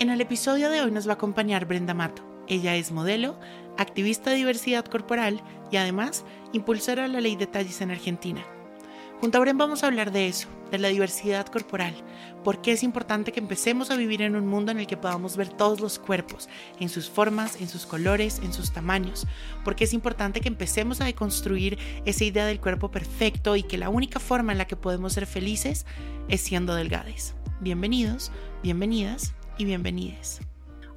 En el episodio de hoy nos va a acompañar Brenda Mato. Ella es modelo, activista de diversidad corporal y además impulsora de la ley de talles en Argentina. Junto a Bren vamos a hablar de eso, de la diversidad corporal, por qué es importante que empecemos a vivir en un mundo en el que podamos ver todos los cuerpos, en sus formas, en sus colores, en sus tamaños, porque es importante que empecemos a deconstruir esa idea del cuerpo perfecto y que la única forma en la que podemos ser felices es siendo delgades. Bienvenidos, bienvenidas y bienvenides.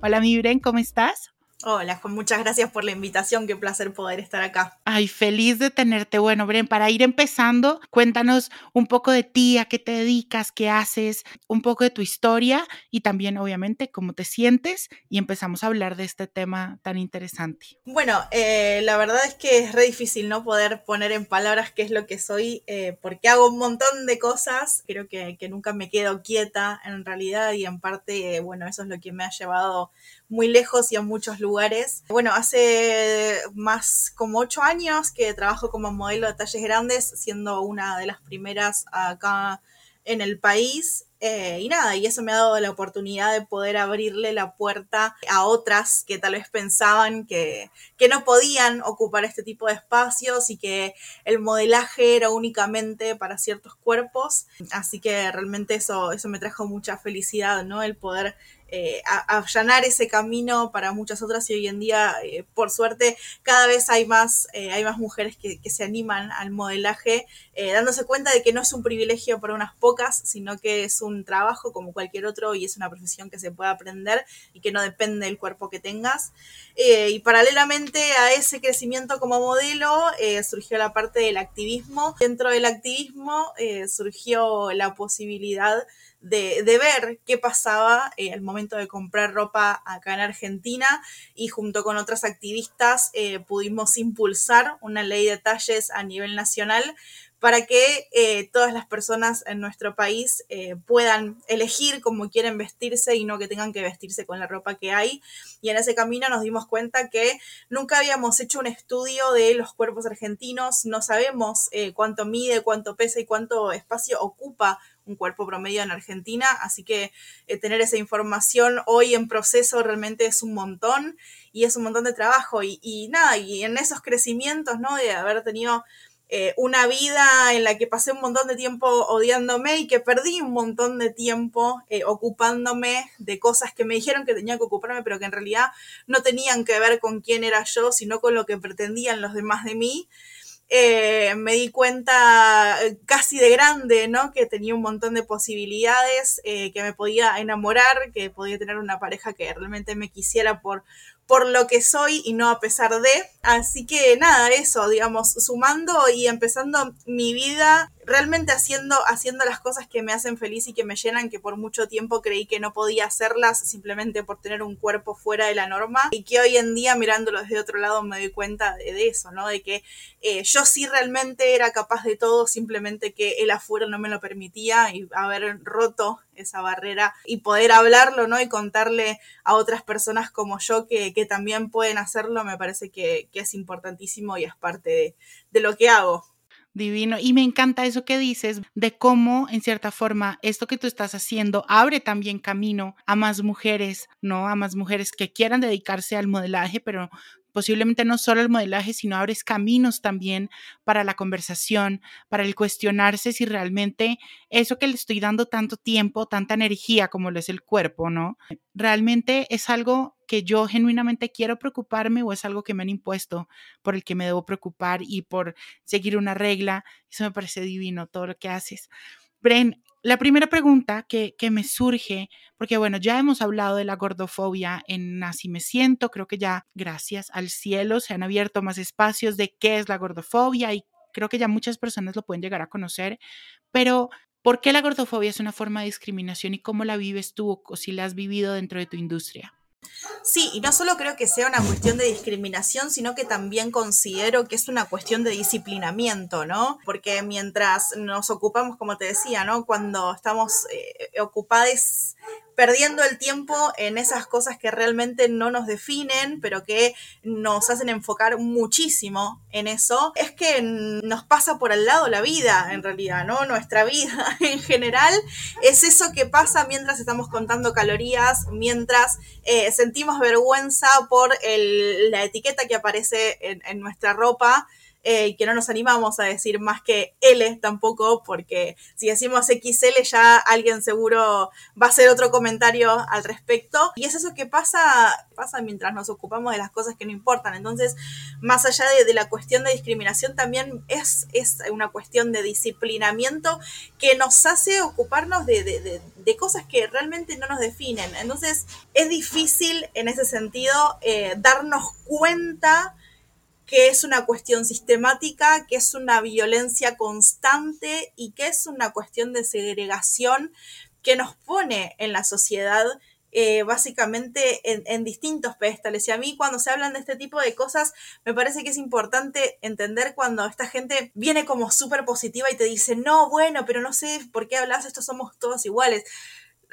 Hola mi Bren, ¿cómo estás? Hola, con muchas gracias por la invitación, qué placer poder estar acá. Ay, feliz de tenerte. Bueno, Bren, para ir empezando, cuéntanos un poco de ti, a qué te dedicas, qué haces, un poco de tu historia y también, obviamente, cómo te sientes y empezamos a hablar de este tema tan interesante. Bueno, eh, la verdad es que es re difícil no poder poner en palabras qué es lo que soy, eh, porque hago un montón de cosas, creo que, que, nunca me quedo quieta en realidad y en parte, bueno, eso es lo que me ha llevado muy lejos y a muchos lugares. Bueno, hace más como ocho años que trabajo como modelo de talles grandes, siendo una de las primeras acá en el país. Eh, y nada, y eso me ha dado la oportunidad de poder abrirle la puerta a otras que tal vez pensaban que, que, no podían ocupar este tipo de espacios y que el modelaje era únicamente para ciertos cuerpos. Así que realmente eso, eso me trajo mucha felicidad, ¿no? El poder eh, allanar ese camino para muchas otras y hoy en día, eh, por suerte, cada vez hay más, eh, hay más mujeres que, que, se animan al modelaje, dándose cuenta de que no es un privilegio para unas pocas, sino que es un trabajo como cualquier otro y es una profesión que se puede aprender y que no depende del cuerpo que tengas. Y paralelamente a ese crecimiento como modelo, surgió la parte del activismo. Dentro del activismo surgió la posibilidad de, ver qué pasaba eh, al momento de comprar ropa acá en Argentina y junto con otras activistas eh, pudimos impulsar una ley de talles a nivel nacional para que eh, todas las personas en nuestro país eh, puedan elegir cómo quieren vestirse y no que tengan que vestirse con la ropa que hay. Y en ese camino nos dimos cuenta que nunca habíamos hecho un estudio de los cuerpos argentinos, no sabemos cuánto mide, cuánto pesa y cuánto espacio ocupa un cuerpo promedio en Argentina, así que eh, tener esa información hoy en proceso realmente es un montón y es un montón de trabajo y, nada, y en esos crecimientos, ¿no? De haber tenido eh, una vida en la que pasé un montón de tiempo odiándome y que perdí un montón de tiempo eh, ocupándome de cosas que me dijeron que tenía que ocuparme, pero que en realidad no tenían que ver con quién era yo, sino con lo que pretendían los demás de mí. Eh, me di cuenta eh, casi de grande, ¿no? Que tenía un montón de posibilidades, eh, que me podía enamorar, que podía tener una pareja que realmente me quisiera por, por lo que soy y no a pesar de. Así que nada, eso, digamos, sumando y empezando mi vida realmente haciendo, haciendo las cosas que me hacen feliz y que me llenan, que por mucho tiempo creí que no podía hacerlas simplemente por tener un cuerpo fuera de la norma y que hoy en día mirándolo desde otro lado me doy cuenta de, eso, ¿no? De que eh, yo sí realmente era capaz de todo, simplemente que el afuera no me lo permitía y haber roto esa barrera y poder hablarlo, ¿no? Y contarle a otras personas como yo que, que también pueden hacerlo, me parece que, es importantísimo y es parte de lo que hago. Divino. Y me encanta eso que dices de cómo, en cierta forma, esto que tú estás haciendo abre también camino a más mujeres, ¿no? A más mujeres que quieran dedicarse al modelaje, pero posiblemente no solo el modelaje, sino abres caminos también para la conversación, para el cuestionarse si realmente eso que le estoy dando tanto tiempo, tanta energía como lo es el cuerpo, ¿no? Realmente es algo que yo genuinamente quiero preocuparme o es algo que me han impuesto por el que me debo preocupar y por seguir una regla. Eso me parece divino, todo lo que haces. Bren, la primera pregunta que, que, me surge, porque bueno, ya hemos hablado de la gordofobia en Así me siento, creo que ya gracias al cielo se han abierto más espacios de qué es la gordofobia y creo que ya muchas personas lo pueden llegar a conocer, pero ¿Por qué la gordofobia es una forma de discriminación y cómo la vives tú o si la has vivido dentro de tu industria? Sí, y no solo creo que sea una cuestión de discriminación, sino que también considero que es una cuestión de disciplinamiento, ¿no? Porque mientras nos ocupamos, como te decía, ¿no? Cuando estamos eh, ocupados perdiendo el tiempo en esas cosas que realmente no nos definen, pero que nos hacen enfocar muchísimo en eso, es que nos pasa por al lado la vida, en realidad, ¿no? Nuestra vida en general es eso que pasa mientras estamos contando calorías, mientras eh, sentimos vergüenza por la etiqueta que aparece en nuestra ropa eh, que no nos animamos a decir más que L tampoco, porque si decimos XL ya alguien seguro va a hacer otro comentario al respecto. Y es eso que pasa, pasa mientras nos ocupamos de las cosas que no importan. Entonces, más allá de, la cuestión de discriminación, también es, es, una cuestión de disciplinamiento que nos hace ocuparnos de, cosas que realmente no nos definen. Entonces, es difícil en ese sentido eh, darnos cuenta que es una cuestión sistemática, que es una violencia constante y que es una cuestión de segregación que nos pone en la sociedad eh, básicamente en, distintos pedestales. Y a mí cuando se hablan de este tipo de cosas, me parece que es importante entender cuando esta gente viene como súper positiva y te dice, no, bueno, pero no sé por qué hablas, estos somos todos iguales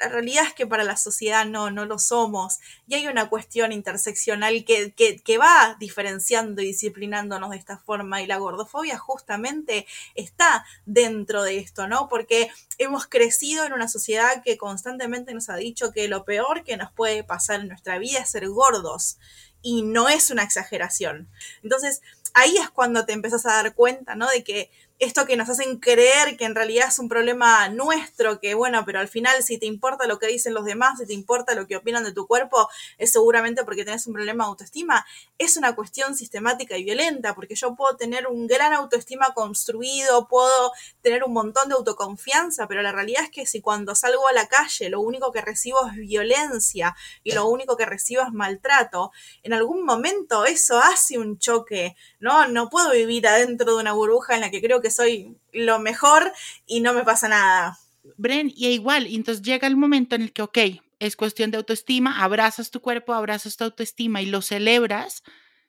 la realidad es que para la sociedad no, no lo somos. Y hay una cuestión interseccional que, que, va diferenciando y disciplinándonos de esta forma. Y la gordofobia justamente está dentro de esto, ¿no? Porque hemos crecido en una sociedad que constantemente nos ha dicho que lo peor que nos puede pasar en nuestra vida es ser gordos. Y no es una exageración. Entonces, ahí es cuando te empezás a dar cuenta, ¿no? De que esto que nos hacen creer que en realidad es un problema nuestro, que bueno, pero al final si te importa lo que dicen los demás, si te importa lo que opinan de tu cuerpo, es seguramente porque tenés un problema de autoestima, es una cuestión sistemática y violenta, porque yo puedo tener un gran autoestima construido, puedo tener un montón de autoconfianza, pero la realidad es que si cuando salgo a la calle lo único que recibo es violencia y lo único que recibo es maltrato, en algún momento eso hace un choque, ¿no? No puedo vivir adentro de una burbuja en la que creo que soy lo mejor y no me pasa nada. Bren, y igual, entonces llega el momento en el que, ok, es cuestión de autoestima, abrazas tu cuerpo, abrazas tu autoestima y lo celebras,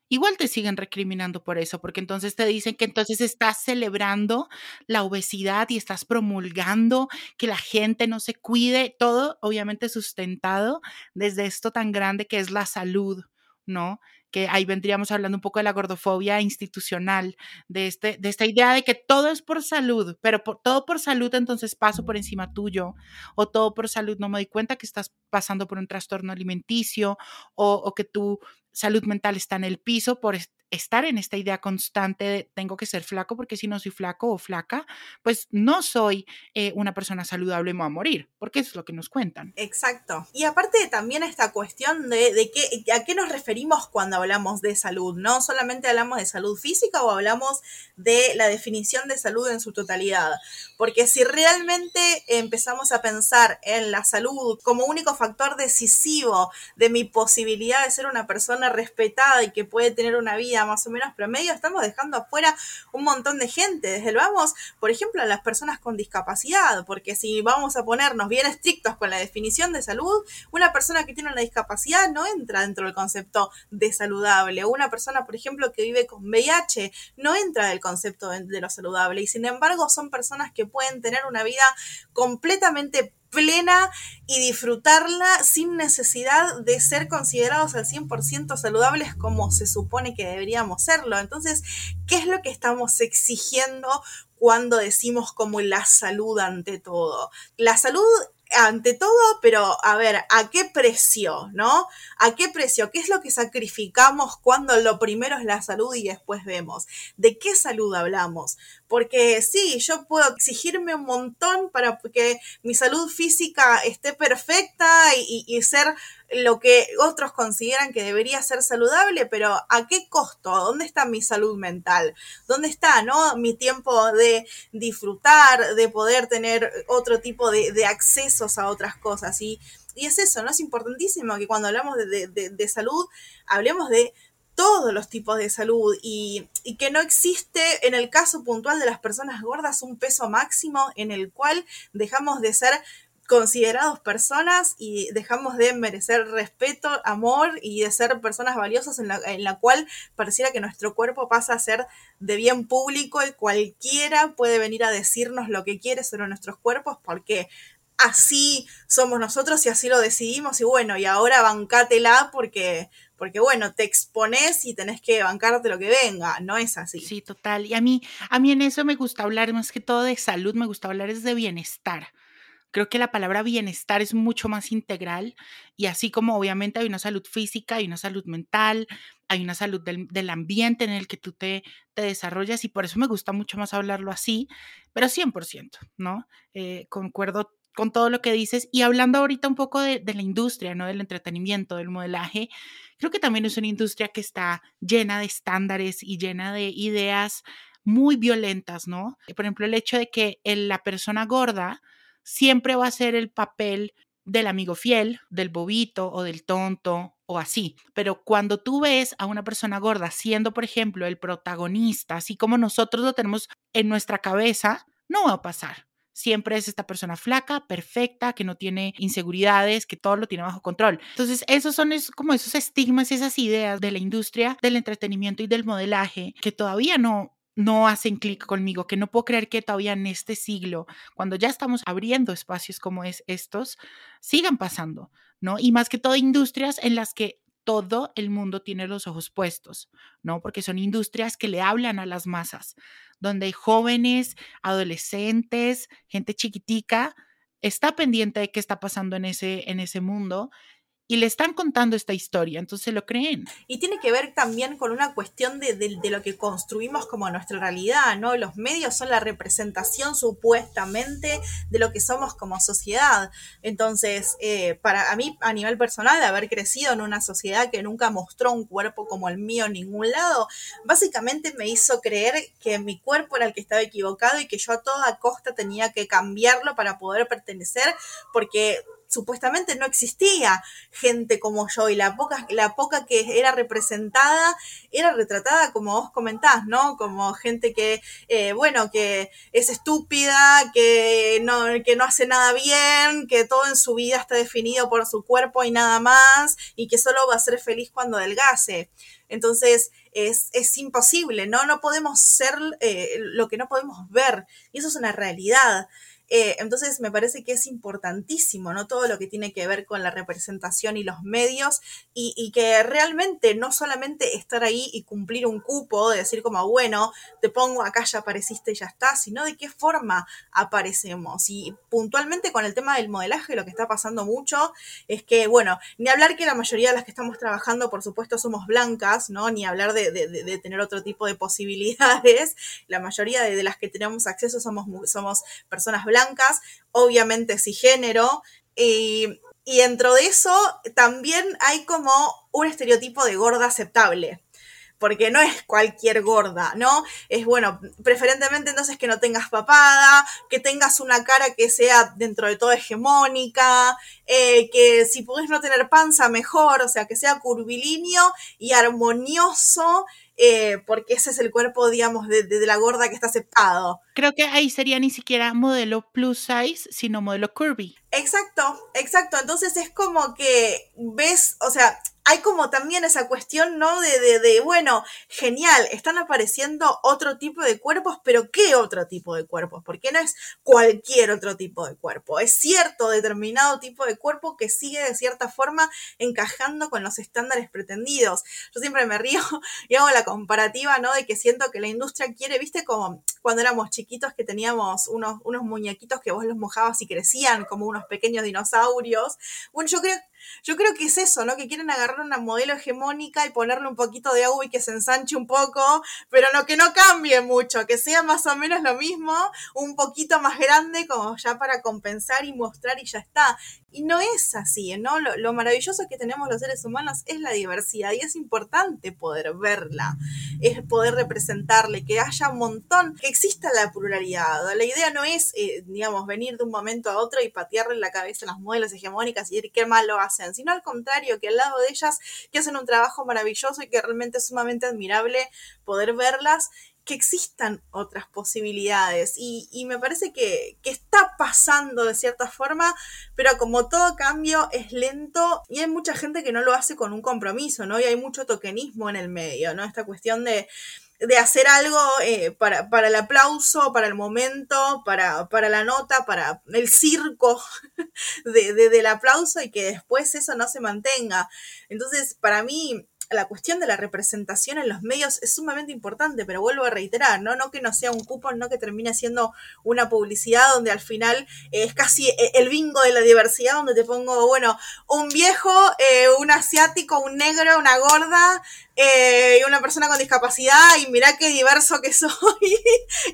igual te siguen recriminando por eso, porque entonces te dicen que entonces estás celebrando la obesidad y estás promulgando que la gente no se cuide, todo obviamente sustentado desde esto tan grande que es la salud, ¿no? Que ahí vendríamos hablando un poco de la gordofobia institucional, de, este, de esta idea de que todo es por salud, pero todo por salud entonces paso por encima tuyo, o todo por salud no me doy cuenta que estás pasando por un trastorno alimenticio, o, o que tu salud mental está en el piso por estar en esta idea constante de tengo que ser flaco porque si no soy flaco o flaca, pues no soy eh, una persona saludable y me voy a morir, porque es lo que nos cuentan. Exacto. Y aparte también esta cuestión de, de qué, a qué nos referimos cuando hablamos de salud, ¿no? Solamente hablamos de salud física o hablamos de la definición de salud en su totalidad. Porque si realmente empezamos a pensar en la salud como único factor decisivo de mi posibilidad de ser una persona respetada y que puede tener una vida más o menos promedio, estamos dejando afuera un montón de gente. Desde el vamos, por ejemplo, a las personas con discapacidad, porque si vamos a ponernos bien estrictos con la definición de salud, una persona que tiene una discapacidad no entra dentro del concepto de saludable. Una persona, por ejemplo, que vive con VIH no entra del concepto de lo saludable. Y sin embargo, son personas que pueden tener una vida completamente plena y disfrutarla sin necesidad de ser considerados al 100% saludables como se supone que deberíamos serlo. Entonces, ¿qué es lo que estamos exigiendo cuando decimos como la salud ante todo? La salud ante todo, pero a ver, ¿a qué precio, no? ¿A qué precio? ¿Qué es lo que sacrificamos cuando lo primero es la salud y después vemos? ¿De qué salud hablamos? Porque sí, yo puedo exigirme un montón para que mi salud física esté perfecta y, ser lo que otros consideran que debería ser saludable, pero ¿a qué costo? ¿Dónde está mi salud mental? ¿Dónde está, no? Mi tiempo de disfrutar, de poder tener otro tipo de, de accesos a otras cosas. Y, y, es eso, ¿no? Es importantísimo que cuando hablamos de, de, de salud, hablemos de todos los tipos de salud y, que no existe en el caso puntual de las personas gordas un peso máximo en el cual dejamos de ser considerados personas y dejamos de merecer respeto, amor y de ser personas valiosas en la, en la, cual pareciera que nuestro cuerpo pasa a ser de bien público y cualquiera puede venir a decirnos lo que quiere sobre nuestros cuerpos porque así somos nosotros y así lo decidimos y bueno, y ahora bancátela porque porque bueno, te expones y tenés que bancarte lo que venga, no es así. Sí, total. Y a mí, a mí en eso me gusta hablar más que todo de salud, me gusta hablar es de bienestar. Creo que la palabra bienestar es mucho más integral y así como obviamente hay una salud física, hay una salud mental, hay una salud del, del ambiente en el que tú te, te, desarrollas y por eso me gusta mucho más hablarlo así, pero 100%, ¿no? Eh, concuerdo con todo lo que dices y hablando ahorita un poco de, la industria, ¿no? Del entretenimiento, del modelaje, creo que también es una industria que está llena de estándares y llena de ideas muy violentas, ¿no? Por ejemplo, el hecho de que la persona gorda siempre va a ser el papel del amigo fiel, del bobito o del tonto o así. Pero cuando tú ves a una persona gorda siendo, por ejemplo, el protagonista, así como nosotros lo tenemos en nuestra cabeza, no va a pasar. Siempre es esta persona flaca, perfecta, que no tiene inseguridades, que todo lo tiene bajo control. Entonces, esos son como esos estigmas, esas ideas de la industria del entretenimiento y del modelaje que todavía no, no hacen clic conmigo, que no puedo creer que todavía en este siglo, cuando ya estamos abriendo espacios como es estos, sigan pasando, ¿no? Y más que todo industrias en las que todo el mundo tiene los ojos puestos, ¿no? Porque son industrias que le hablan a las masas, donde jóvenes, adolescentes, gente chiquitica, está pendiente de qué está pasando en ese, en ese mundo y le están contando esta historia, entonces lo creen. Y tiene que ver también con una cuestión de, de, de, lo que construimos como nuestra realidad, ¿no? Los medios son la representación supuestamente de lo que somos como sociedad. Entonces, eh, para mí, a nivel personal, haber crecido en una sociedad que nunca mostró un cuerpo como el mío en ningún lado, básicamente me hizo creer que mi cuerpo era el que estaba equivocado y que yo a toda costa tenía que cambiarlo para poder pertenecer, porque supuestamente no existía gente como yo y la poca, la poca que era representada era retratada como vos comentás, ¿no? Como gente que, eh, bueno, que es estúpida, que no, que no hace nada bien, que todo en su vida está definido por su cuerpo y nada más, y que solo va a ser feliz cuando adelgace. Entonces, es, es, imposible, ¿no? No podemos ser eh, lo que no podemos ver, y eso es una realidad. Eh, entonces me parece que es importantísimo, ¿no? Todo lo que tiene que ver con la representación y los medios y, que realmente no solamente estar ahí y cumplir un cupo, de decir como, bueno, te pongo acá, ya apareciste y ya está, sino de qué forma aparecemos. Y puntualmente con el tema del modelaje, lo que está pasando mucho es que, bueno, ni hablar que la mayoría de las que estamos trabajando, por supuesto, somos blancas, ¿no? Ni hablar de, de, de tener otro tipo de posibilidades. La mayoría de, las que tenemos acceso somos, somos personas blancas blancas, obviamente cisgénero, y, y dentro de eso también hay como un estereotipo de gorda aceptable porque no es cualquier gorda, ¿no? Es bueno, preferentemente entonces que no tengas papada, que tengas una cara que sea dentro de todo hegemónica, eh, que si puedes no tener panza, mejor, o sea, que sea curvilíneo y armonioso, eh, porque ese es el cuerpo, digamos, de, de, la gorda que está aceptado. Creo que ahí sería ni siquiera modelo plus size, sino modelo curvy. Exacto, exacto. Entonces es como que ves, o sea, hay como también esa cuestión, ¿no? De, de, de, bueno, genial, están apareciendo otro tipo de cuerpos, pero ¿qué otro tipo de cuerpos? Porque no es cualquier otro tipo de cuerpo, es cierto determinado tipo de cuerpo que sigue de cierta forma encajando con los estándares pretendidos. Yo siempre me río y hago la comparativa, ¿no? De que siento que la industria quiere, viste, como cuando éramos chiquitos que teníamos unos, unos muñequitos que vos los mojabas y crecían como unos pequeños dinosaurios. Bueno, yo creo yo creo que es eso, ¿no? Que quieren agarrar una modelo hegemónica y ponerle un poquito de agua y que se ensanche un poco, pero no que no cambie mucho, que sea más o menos lo mismo, un poquito más grande como ya para compensar y mostrar y ya está. Y no es así, ¿no? Lo, lo, maravilloso que tenemos los seres humanos es la diversidad y es importante poder verla, es poder representarle, que haya un montón, que exista la pluralidad. La idea no es, eh, digamos, venir de un momento a otro y patearle la cabeza las modelos hegemónicas y decir qué mal lo sino al contrario, que al lado de ellas ellas que hacen un trabajo maravilloso y que realmente es sumamente admirable poder verlas que existan otras posibilidades y, y me parece que, que, está pasando de cierta forma, pero como todo cambio es lento y hay mucha gente que no lo hace con un compromiso, ¿no? Y hay mucho tokenismo en el medio, ¿no? Esta cuestión de, de hacer algo eh, para, para, el aplauso, para el momento, para, para la nota, para el circo de, de, del aplauso y que después eso no se mantenga. Entonces, para mí, la cuestión de la representación en los medios es sumamente importante, pero vuelvo a reiterar, ¿no? No que no sea un cupón, no que termine siendo una publicidad donde al final es casi eh, el bingo de la diversidad, donde te pongo, bueno, un viejo, eh, un asiático, un negro, una gorda, eh, una persona con discapacidad y mirá qué diverso que soy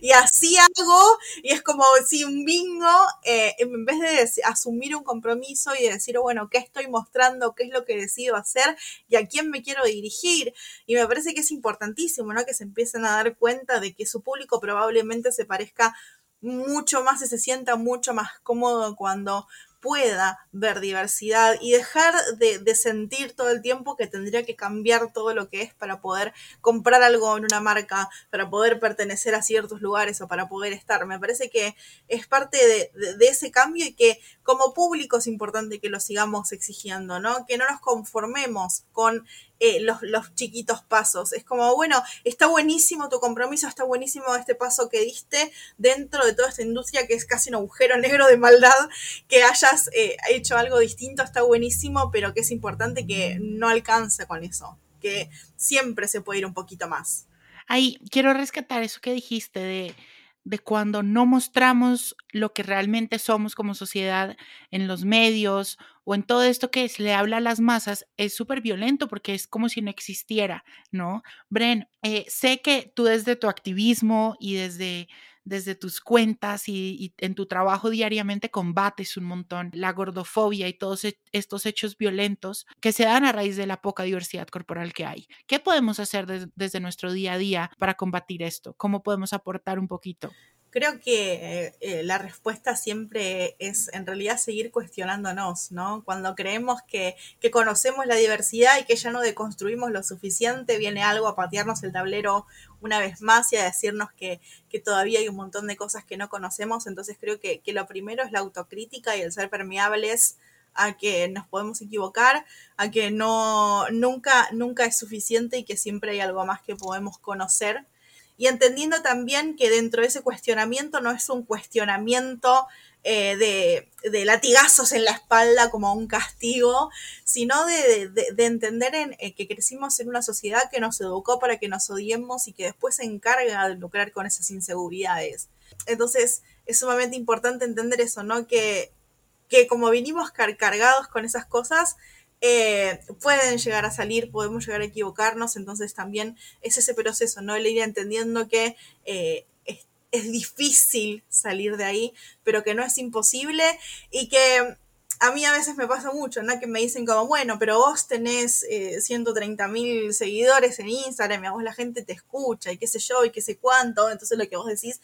y así hago y es como si un bingo eh, en vez de asumir un compromiso y decir bueno qué estoy mostrando qué es lo que decido hacer y a quién me quiero dirigir y me parece que es importantísimo no que se empiecen a dar cuenta de que su público probablemente se parezca mucho más y se sienta mucho más cómodo cuando pueda ver diversidad y dejar de, sentir todo el tiempo que tendría que cambiar todo lo que es para poder comprar algo en una marca, para poder pertenecer a ciertos lugares o para poder estar. Me parece que es parte de, de ese cambio y que como público es importante que lo sigamos exigiendo, ¿no? Que no nos conformemos con eh, los, chiquitos pasos. Es como, bueno, está buenísimo tu compromiso, está buenísimo este paso que diste dentro de toda esta industria que es casi un agujero negro de maldad, que hayas eh, hecho algo distinto, está buenísimo, pero que es importante que no alcance con eso, que siempre se puede ir un poquito más. Ahí quiero rescatar eso que dijiste de de cuando no mostramos lo que realmente somos como sociedad en los medios o en todo esto que se le habla a las masas, es súper violento porque es como si no existiera, ¿no? Bren, eh, sé que tú desde tu activismo y desde desde tus cuentas y, en tu trabajo diariamente combates un montón la gordofobia y todos e, estos hechos violentos que se dan a raíz de la poca diversidad corporal que hay. ¿Qué podemos hacer de, desde nuestro día a día para combatir esto? ¿Cómo podemos aportar un poquito? Creo que eh, la respuesta siempre es en realidad seguir cuestionándonos, ¿no? Cuando creemos que, que, conocemos la diversidad y que ya no deconstruimos lo suficiente, viene algo a patearnos el tablero una vez más y a decirnos que, que todavía hay un montón de cosas que no conocemos. Entonces creo que, que lo primero es la autocrítica y el ser permeables a que nos podemos equivocar, a que no nunca, nunca es suficiente y que siempre hay algo más que podemos conocer y entendiendo también que dentro de ese cuestionamiento no es un cuestionamiento eh, de, de, latigazos en la espalda como un castigo, sino de, de, de entender en, eh, que crecimos en una sociedad que nos educó para que nos odiemos y que después se encarga de lucrar con esas inseguridades. Entonces es sumamente importante entender eso, ¿no? Que, que como vinimos car cargados con esas cosas, eh, pueden llegar a salir, podemos llegar a equivocarnos, entonces también es ese proceso, ¿no? El ir entendiendo que eh, es, es, difícil salir de ahí, pero que no es imposible y que a mí a veces me pasa mucho, ¿no? Que me dicen como, bueno, pero vos tenés eh, 130 mil seguidores en Instagram y a vos la gente te escucha y qué sé yo y qué sé cuánto, entonces lo que vos decís,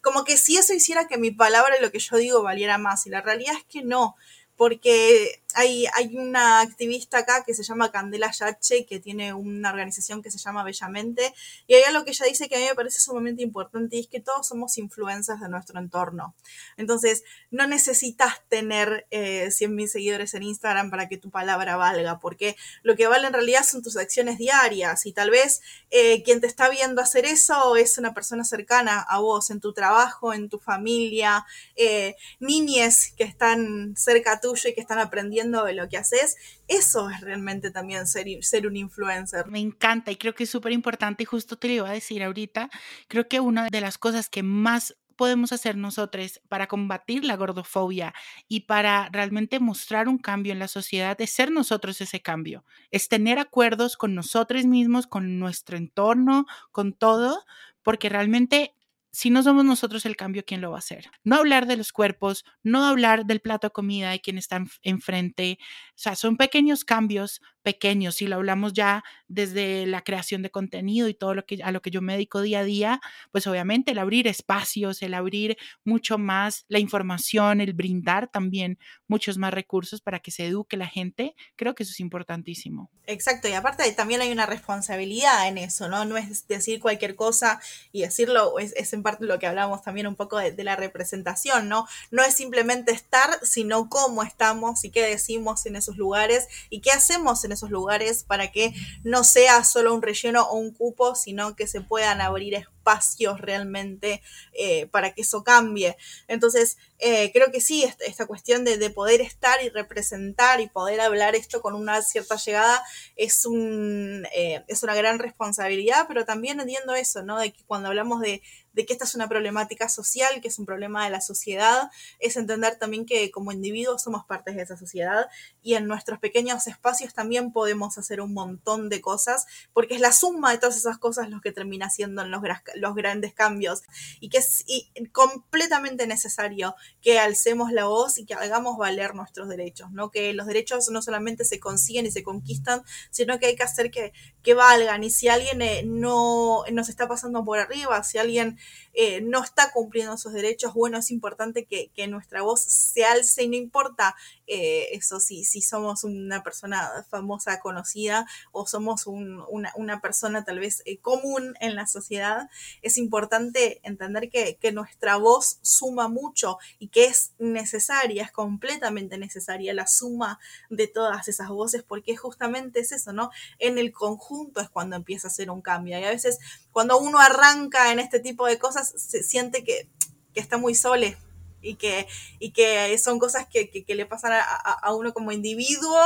como que si eso hiciera que mi palabra y lo que yo digo valiera más y la realidad es que no porque hay, una activista acá que se llama Candela Yache, que tiene una organización que se llama Bellamente, y hay algo que ella dice que a mí me parece sumamente importante, y es que todos somos influencias de nuestro entorno. Entonces, no necesitas tener eh, 100.000 seguidores en Instagram para que tu palabra valga, porque lo que vale en realidad son tus acciones diarias, y tal vez eh, quien te está viendo hacer eso es una persona cercana a vos, en tu trabajo, en tu familia, eh, niñes que están cerca tuyo y que están aprendiendo de lo que haces, eso es realmente también ser, ser un influencer. Me encanta y creo que es súper importante y justo te lo iba a decir ahorita, creo que una de las cosas que más podemos hacer nosotros para combatir la gordofobia y para realmente mostrar un cambio en la sociedad es ser nosotros ese cambio, es tener acuerdos con nosotros mismos, con nuestro entorno, con todo, porque realmente si no somos nosotros el cambio, ¿quién lo va a hacer? No hablar de los cuerpos, no hablar del plato de comida de quien está enfrente. O sea, son pequeños cambios, pequeños. Si lo hablamos ya desde la creación de contenido y todo lo que a lo que yo me dedico día a día, pues obviamente el abrir espacios, el abrir mucho más la información, el brindar también muchos más recursos para que se eduque la gente, creo que eso es importantísimo. Exacto, y aparte también hay una responsabilidad en eso, ¿no? No es decir cualquier cosa y decirlo, es, en parte lo que hablamos también un poco de, de la representación, ¿no? No es simplemente estar, sino cómo estamos y qué decimos en esos lugares y qué hacemos en esos lugares para que no sea solo un relleno o un cupo, sino que se puedan abrir espacios realmente eh, para que eso cambie. Entonces, eh, creo que sí, esta, cuestión de, poder estar y representar y poder hablar esto con una cierta llegada es, un, eh, es una gran responsabilidad, pero también entiendo eso, ¿no? De que cuando hablamos de, de que esta es una problemática social, que es un problema de la sociedad, es entender también que como individuos somos partes de esa sociedad y en nuestros pequeños espacios también podemos hacer un montón de cosas, porque es la suma de todas esas cosas lo que termina siendo en los, los grandes cambios y que es completamente necesario que alcemos la voz y que hagamos valer nuestros derechos, ¿no? Que los derechos no solamente se consiguen y se conquistan, sino que hay que hacer que, que valgan y si alguien eh, no nos está pasando por arriba, si alguien eh, no está cumpliendo sus derechos, bueno, es importante que, nuestra voz se alce y no importa eh, eso, si, somos una persona famosa, conocida o somos una, persona tal vez eh, común en la sociedad, es importante entender que, que nuestra voz suma mucho y que es necesaria, es completamente necesaria la suma de todas esas voces porque justamente es eso, ¿no? En el conjunto es cuando empieza a ser un cambio y a veces cuando uno arranca en este tipo de cosas, se siente que, está muy sole y que, y que son cosas que, le pasan a, uno como individuo.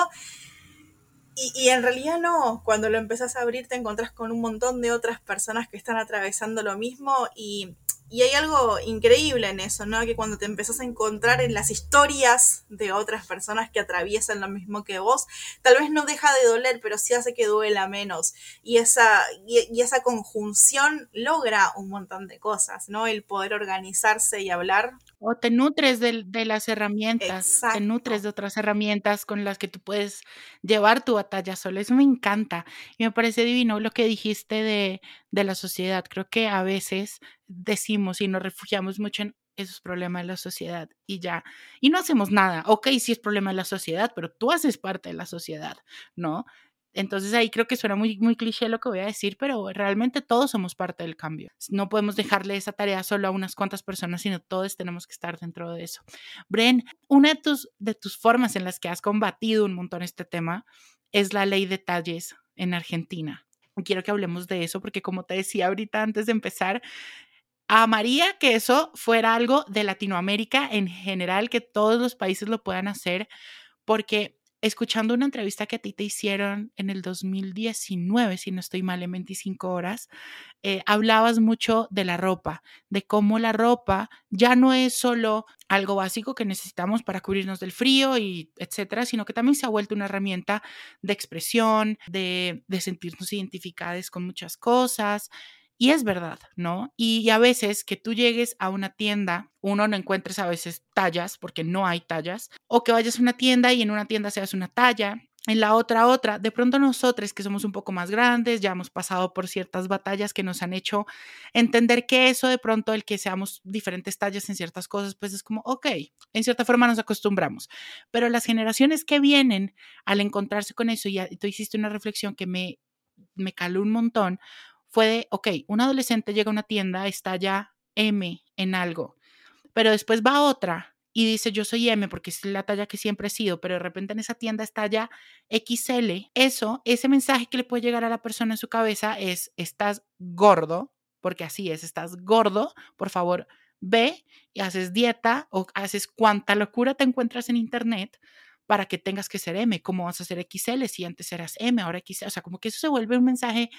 Y, y, en realidad no, cuando lo empezás a abrir te encontrás con un montón de otras personas que están atravesando lo mismo y, y hay algo increíble en eso, ¿no? Que cuando te empezás a encontrar en las historias de otras personas que atraviesan lo mismo que vos, tal vez no deja de doler, pero sí hace que duela menos. Y esa, y, esa conjunción logra un montón de cosas, ¿no? El poder organizarse y hablar. O te nutres de, las herramientas, te nutres de otras herramientas con las que tú puedes llevar tu batalla sola. Eso me encanta. Y me parece divino lo que dijiste de, de la sociedad. Creo que a veces decimos y nos refugiamos mucho en esos problemas de la sociedad y ya, y no hacemos nada. Ok, sí es problema de la sociedad, pero tú haces parte de la sociedad, ¿no? Entonces ahí creo que suena muy, muy cliché lo que voy a decir, pero realmente todos somos parte del cambio. No podemos dejarle esa tarea solo a unas cuantas personas, sino todos tenemos que estar dentro de eso. Bren, una de tus, de tus formas en las que has combatido un montón este tema es la ley de talles en Argentina. Quiero que hablemos de eso porque como te decía ahorita antes de empezar, Amaría que eso fuera algo de Latinoamérica en general, que todos los países lo puedan hacer, porque escuchando una entrevista que a ti te hicieron en el 2019, si no estoy mal, en 25 horas, eh, hablabas mucho de la ropa, de cómo la ropa ya no es solo algo básico que necesitamos para cubrirnos del frío y etcétera, sino que también se ha vuelto una herramienta de expresión, de, de sentirnos identificadas con muchas cosas. Y es verdad, ¿no? Y, a veces que tú llegues a una tienda, uno no encuentres a veces tallas, porque no hay tallas, o que vayas a una tienda y en una tienda seas una talla, en la otra otra. De pronto nosotros que somos un poco más grandes, ya hemos pasado por ciertas batallas que nos han hecho entender que eso de pronto el que seamos diferentes tallas en ciertas cosas, pues es como, ok, en cierta forma nos acostumbramos. Pero las generaciones que vienen al encontrarse con eso, y tú hiciste una reflexión que me, me caló un montón, fue de, ok, un adolescente llega a una tienda, está ya M en algo, pero después va a otra y dice yo soy M porque es la talla que siempre he sido, pero de repente en esa tienda está ya XL. Eso, ese mensaje que le puede llegar a la persona en su cabeza es, estás gordo, porque así es, estás gordo, por favor, ve y haces dieta o haces cuánta locura te encuentras en internet para que tengas que ser M, ¿cómo vas a ser XL si antes eras M, ahora XL? O sea, como que eso se vuelve un mensaje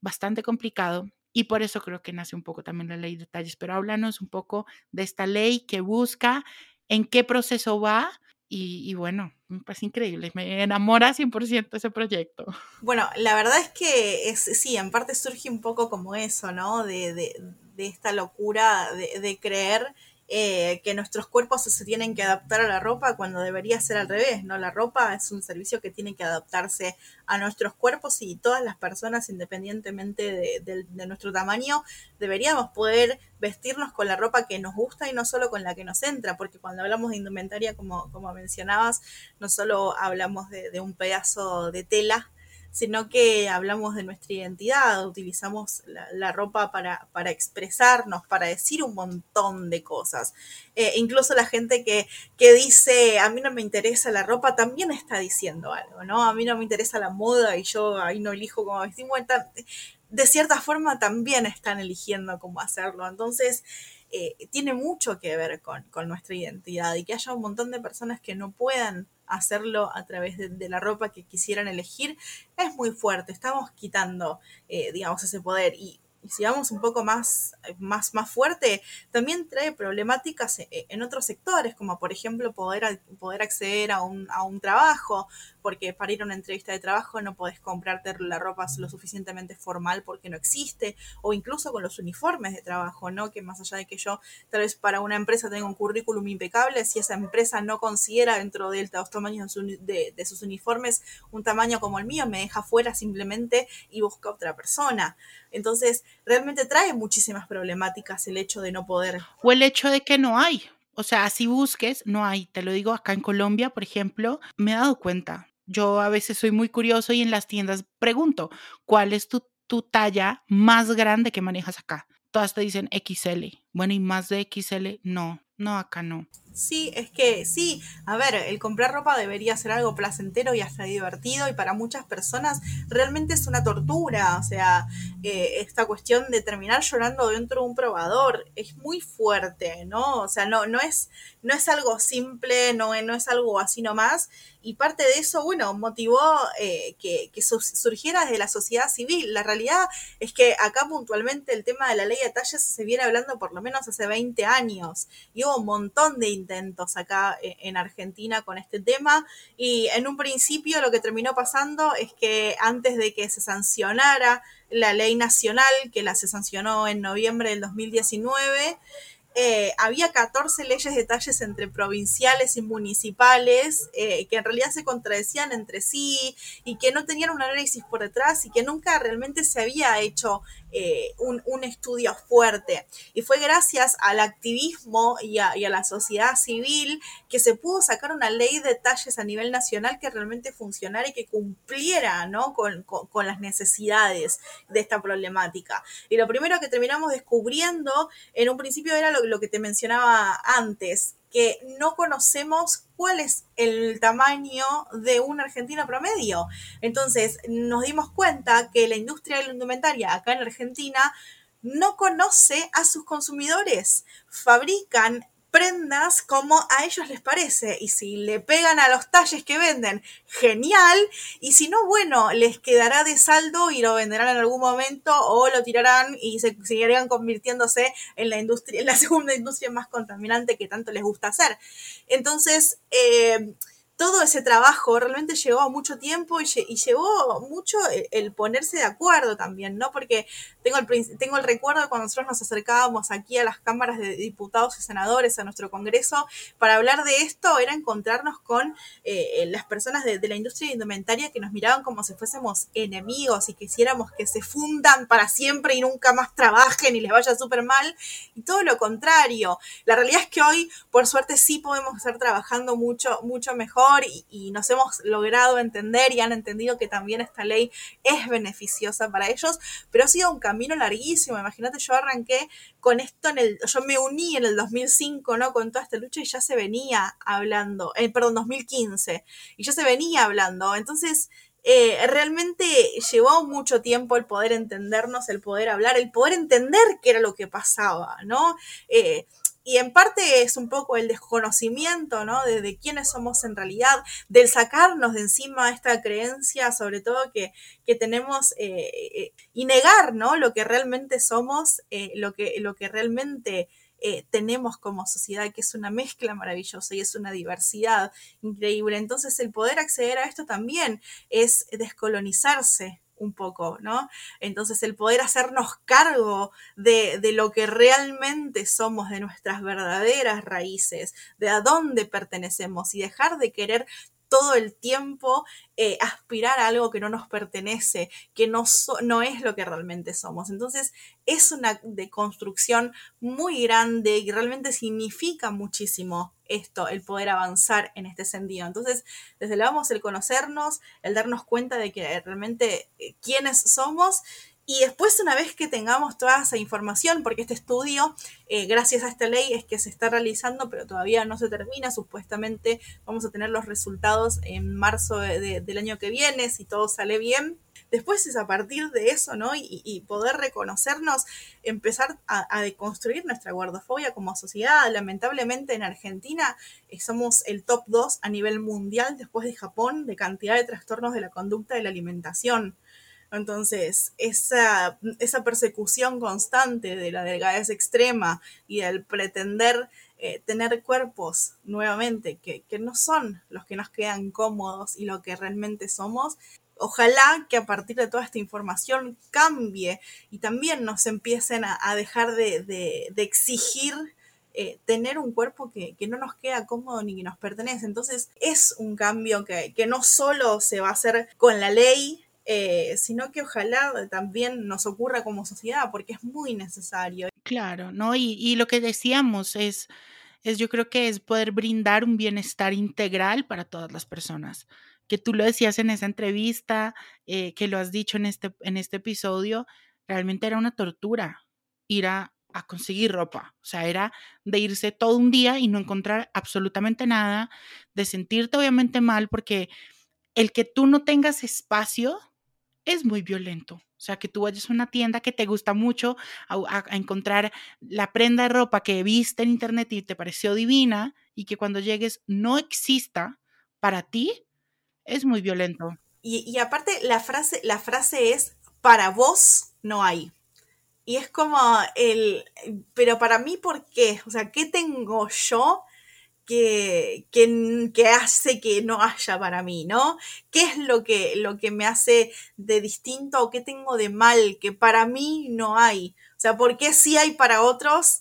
bastante complicado y por eso creo que nace un poco también la ley de detalles. Pero háblanos un poco de esta ley que busca, en qué proceso va y, bueno, me parece increíble, me enamora 100% ese proyecto. Bueno, la verdad es que es, sí, en parte surge un poco como eso, ¿no? De, esta locura de, creer eh, que nuestros cuerpos se tienen que adaptar a la ropa cuando debería ser al revés, ¿no? La ropa es un servicio que tiene que adaptarse a nuestros cuerpos y todas las personas, independientemente de, de nuestro tamaño, deberíamos poder vestirnos con la ropa que nos gusta y no solo con la que nos entra, porque cuando hablamos de indumentaria, como, como mencionabas, no solo hablamos de, de un pedazo de tela, sino que hablamos de nuestra identidad, utilizamos la, ropa para, para, expresarnos, para decir un montón de cosas. Eh, incluso la gente que, que, dice, a mí no me interesa la ropa, también está diciendo algo, ¿no? A mí no me interesa la moda y yo ahí no elijo cómo vestirme. De cierta forma también están eligiendo cómo hacerlo. Entonces, eh, tiene mucho que ver con, con nuestra identidad y que haya un montón de personas que no puedan hacerlo a través de, la ropa que quisieran elegir, es muy fuerte. Estamos quitando, eh, digamos, ese poder. Y si vamos un poco más, más, más fuerte, también trae problemáticas e, e, en otros sectores, como por ejemplo poder, poder acceder a un, a un trabajo, porque para ir a una entrevista de trabajo no podés comprarte la ropa lo suficientemente formal porque no existe, o incluso con los uniformes de trabajo, ¿no? Que más allá de que yo tal vez para una empresa tenga un currículum impecable, si esa empresa no considera dentro de los tamaños de, de sus uniformes un tamaño como el mío, me deja fuera simplemente y busca otra persona. Entonces, realmente trae muchísimas problemáticas el hecho de no poder. O el hecho de que no hay. O sea, si busques, no hay. Te lo digo acá en Colombia, por ejemplo, me he dado cuenta. Yo a veces soy muy curioso y en las tiendas pregunto, ¿cuál es tu, tu talla más grande que manejas acá? Todas te dicen XL. Bueno, y más de XL, no, no, acá no. Sí, es que sí, a ver, el comprar ropa debería ser algo placentero y hasta divertido y para muchas personas realmente es una tortura, o sea, eh, esta cuestión de terminar llorando dentro de un probador es muy fuerte, ¿no? O sea, no, no, es, no es algo simple, no, no es algo así nomás y parte de eso, bueno, motivó eh, que, que, surgiera desde la sociedad civil. La realidad es que acá puntualmente el tema de la ley de talles se viene hablando por lo menos hace 20 años y hubo un montón de intentos acá eh, en Argentina con este tema. Y en un principio lo que terminó pasando es que antes de que se sancionara la ley nacional, que la se sancionó en noviembre del 2019, eh, había 14 leyes de talles entre provinciales y municipales eh, que en realidad se contradecían entre sí y que no tenían un análisis por detrás y que nunca realmente se había hecho eh, un, estudio fuerte. Y fue gracias al activismo y a, la sociedad civil que se pudo sacar una ley de talles a nivel nacional que realmente funcionara y que cumpliera ¿no? con, las necesidades de esta problemática. Y lo primero que terminamos descubriendo en un principio era lo, lo que te mencionaba antes, que no conocemos cuál es el tamaño de un argentino promedio. Entonces nos dimos cuenta que la industria de la indumentaria acá en Argentina no conoce a sus consumidores. Fabrican prendas como a ellos les parece. Y si le pegan a los talles que venden, genial. Y si no, bueno, les quedará de saldo y lo venderán en algún momento o lo tirarán y se seguirían convirtiéndose en la industria, en la segunda industria más contaminante que tanto les gusta hacer. Entonces, eh, todo ese trabajo realmente llevó mucho tiempo y, llevó mucho el, ponerse de acuerdo también, ¿no? Porque tengo el, tengo el recuerdo de cuando nosotros nos acercábamos aquí a las cámaras de diputados y senadores, a nuestro Congreso, para hablar de esto, era encontrarnos con eh, las personas de, la industria indumentaria que nos miraban como si fuésemos enemigos y quisiéramos que se fundan para siempre y nunca más trabajen y les vaya súper mal. Y todo lo contrario. La realidad es que hoy, por suerte, sí podemos estar trabajando mucho, mucho mejor y, nos hemos logrado entender y han entendido que también esta ley es beneficiosa para ellos, pero ha sido un camino larguísimo. Imagínate, yo arranqué con esto en el, yo me uní en el 2005, ¿no? Con toda esta lucha y ya se venía hablando, eh, perdón, 2015, y ya se venía hablando. Entonces, eh, realmente llevó mucho tiempo el poder entendernos, el poder hablar, el poder entender qué era lo que pasaba, ¿no? Eh, y en parte es un poco el desconocimiento, ¿no? De, quiénes somos en realidad, del sacarnos de encima esta creencia, sobre todo que, tenemos, eh, eh, y negar, ¿no? Lo que realmente somos, eh, lo, que, lo que realmente tenemos como sociedad, que es una mezcla maravillosa y es una diversidad increíble. Entonces el poder acceder a esto también es descolonizarse un poco, ¿no? Entonces el poder hacernos cargo de, de, lo que realmente somos, de nuestras verdaderas raíces, de a dónde pertenecemos y dejar de querer todo el tiempo eh, aspirar a algo que no nos pertenece, que no, no es lo que realmente somos. Entonces es una deconstrucción muy grande y realmente significa muchísimo esto, el poder avanzar en este sentido. Entonces, desde luego vamos el conocernos, el darnos cuenta de que realmente eh, quiénes somos y después, una vez que tengamos toda esa información, porque este estudio, eh, gracias a esta ley, es que se está realizando, pero todavía no se termina, supuestamente vamos a tener los resultados en marzo del año que viene, si todo sale bien. Después es a partir de eso, ¿no? Y, poder reconocernos, empezar a, deconstruir nuestra guardafobia como sociedad. Lamentablemente en Argentina eh, somos el top 2 a nivel mundial después de Japón de cantidad de trastornos de la conducta de la alimentación. Entonces, esa, persecución constante de la delgadez extrema y el pretender eh, tener cuerpos nuevamente que, que, no son los que nos quedan cómodos y lo que realmente somos. Ojalá que a partir de toda esta información cambie y también nos empiecen a, dejar de, exigir eh, tener un cuerpo que, no nos queda cómodo ni que nos pertenece. Entonces es un cambio que, no solo se va a hacer con la ley, eh, sino que ojalá también nos ocurra como sociedad, porque es muy necesario. Claro, ¿no? Y, lo que decíamos es, yo creo que es poder brindar un bienestar integral para todas las personas. Que tú lo decías en esa entrevista, eh, que lo has dicho en este, en este episodio, realmente era una tortura ir a, a conseguir ropa. O sea, era de irse todo un día y no encontrar absolutamente nada, de sentirte obviamente mal, porque el que tú no tengas espacio es muy violento. O sea, que tú vayas a una tienda que te gusta mucho a, encontrar la prenda de ropa que viste en internet y te pareció divina y que cuando llegues no exista para ti, es muy violento. Y, aparte la frase, la frase es, para vos no hay. Y es como el, pero para mí, ¿por qué? O sea, ¿qué tengo yo que, que, hace que no haya para mí, ¿no? ¿Qué es lo que, lo que me hace de distinto o qué tengo de mal que para mí no hay? O sea, ¿por qué sí hay para otros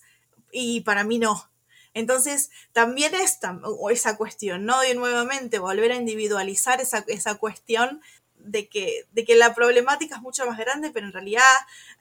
y para mí no? Entonces, también esta, esa cuestión, ¿no? De nuevamente volver a individualizar esa, esa cuestión de que, de que la problemática es mucho más grande, pero en realidad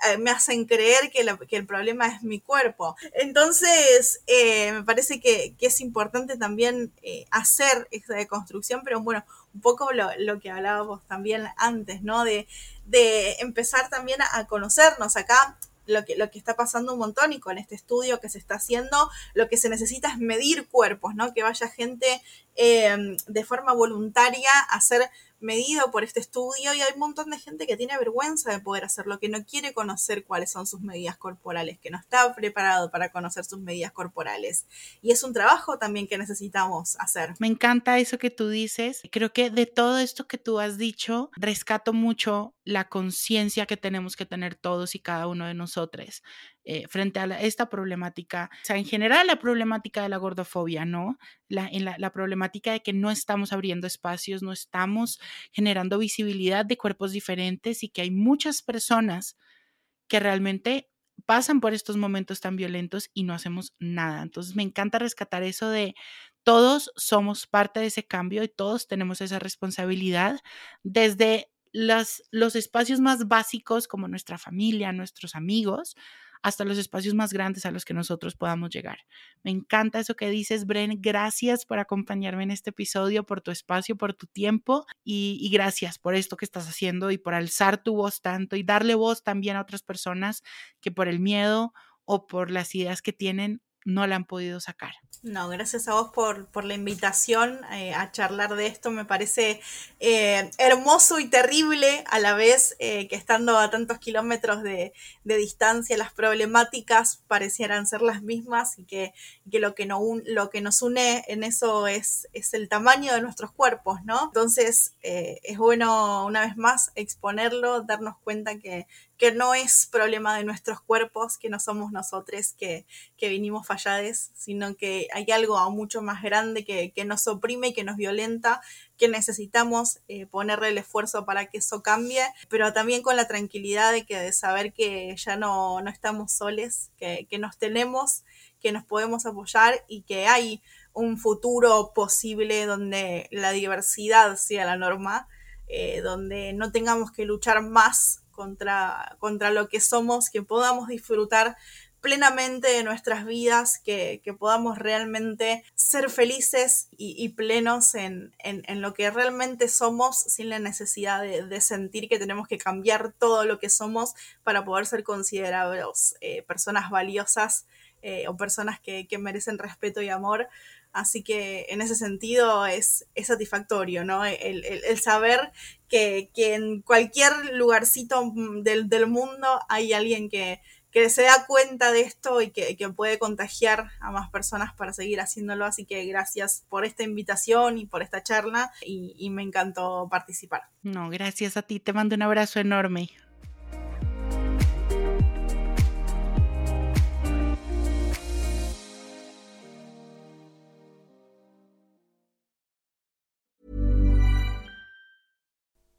eh, me hacen creer que, que, el problema es mi cuerpo. Entonces, eh, me parece que, que, es importante también eh, hacer esa deconstrucción, pero bueno, un poco lo, lo, que hablábamos también antes, ¿no? De, de empezar también a conocernos. Acá lo que, lo que está pasando un montón y con este estudio que se está haciendo, lo que se necesita es medir cuerpos, ¿no? Que vaya gente de forma voluntaria a hacer medido por este estudio y hay un montón de gente que tiene vergüenza de poder hacerlo, que no quiere conocer cuáles son sus medidas corporales, que no está preparado para conocer sus medidas corporales. Y es un trabajo también que necesitamos hacer. Me encanta eso que tú dices. Creo que de todo esto que tú has dicho, rescato mucho la conciencia que tenemos que tener todos y cada uno de nosotros eh, frente a esta problemática, o sea, en general la problemática de la gordofobia, ¿no? La, en la, la, problemática de que no estamos abriendo espacios, no estamos generando visibilidad de cuerpos diferentes y que hay muchas personas que realmente pasan por estos momentos tan violentos y no hacemos nada. Entonces me encanta rescatar eso de todos somos parte de ese cambio y todos tenemos esa responsabilidad desde los, los espacios más básicos como nuestra familia, nuestros amigos, hasta los espacios más grandes a los que nosotros podamos llegar. Me encanta eso que dices, Bren. Gracias por acompañarme en este episodio, por tu espacio, por tu tiempo y, y gracias por esto que estás haciendo y por alzar tu voz tanto y darle voz también a otras personas que por el miedo o por las ideas que tienen no la han podido sacar. No, gracias a vos por, por la invitación eh, a charlar de esto. Me parece eh, hermoso y terrible a la vez eh, que estando a tantos kilómetros de, de, distancia las problemáticas parecieran ser las mismas y que, que lo, que no lo que nos une en eso es, es el tamaño de nuestros cuerpos, ¿no? Entonces es bueno una vez más exponerlo, darnos cuenta que, que no es problema de nuestros cuerpos, que no somos nosotros que, que vinimos fallades, sino que hay algo mucho más grande que, que nos oprime y que nos violenta, que necesitamos eh, ponerle el esfuerzo para que eso cambie, pero también con la tranquilidad de, que, de saber que ya no, no estamos soles, que, que nos tenemos, que nos podemos apoyar y que hay un futuro posible donde la diversidad sea la norma, eh, donde no tengamos que luchar más contra, contra lo que somos, que podamos disfrutar plenamente de nuestras vidas, que, podamos realmente ser felices y, plenos en, lo que realmente somos sin la necesidad de, sentir que tenemos que cambiar todo lo que somos para poder ser considerados eh, personas valiosas eh, o personas que, merecen respeto y amor. Así que en ese sentido es, satisfactorio, ¿no? El, saber que, en cualquier lugarcito del, del mundo hay alguien que, se da cuenta de esto y que, puede contagiar a más personas para seguir haciéndolo. Así que gracias por esta invitación y por esta charla y me encantó participar. No, gracias a ti, te mando un abrazo enorme.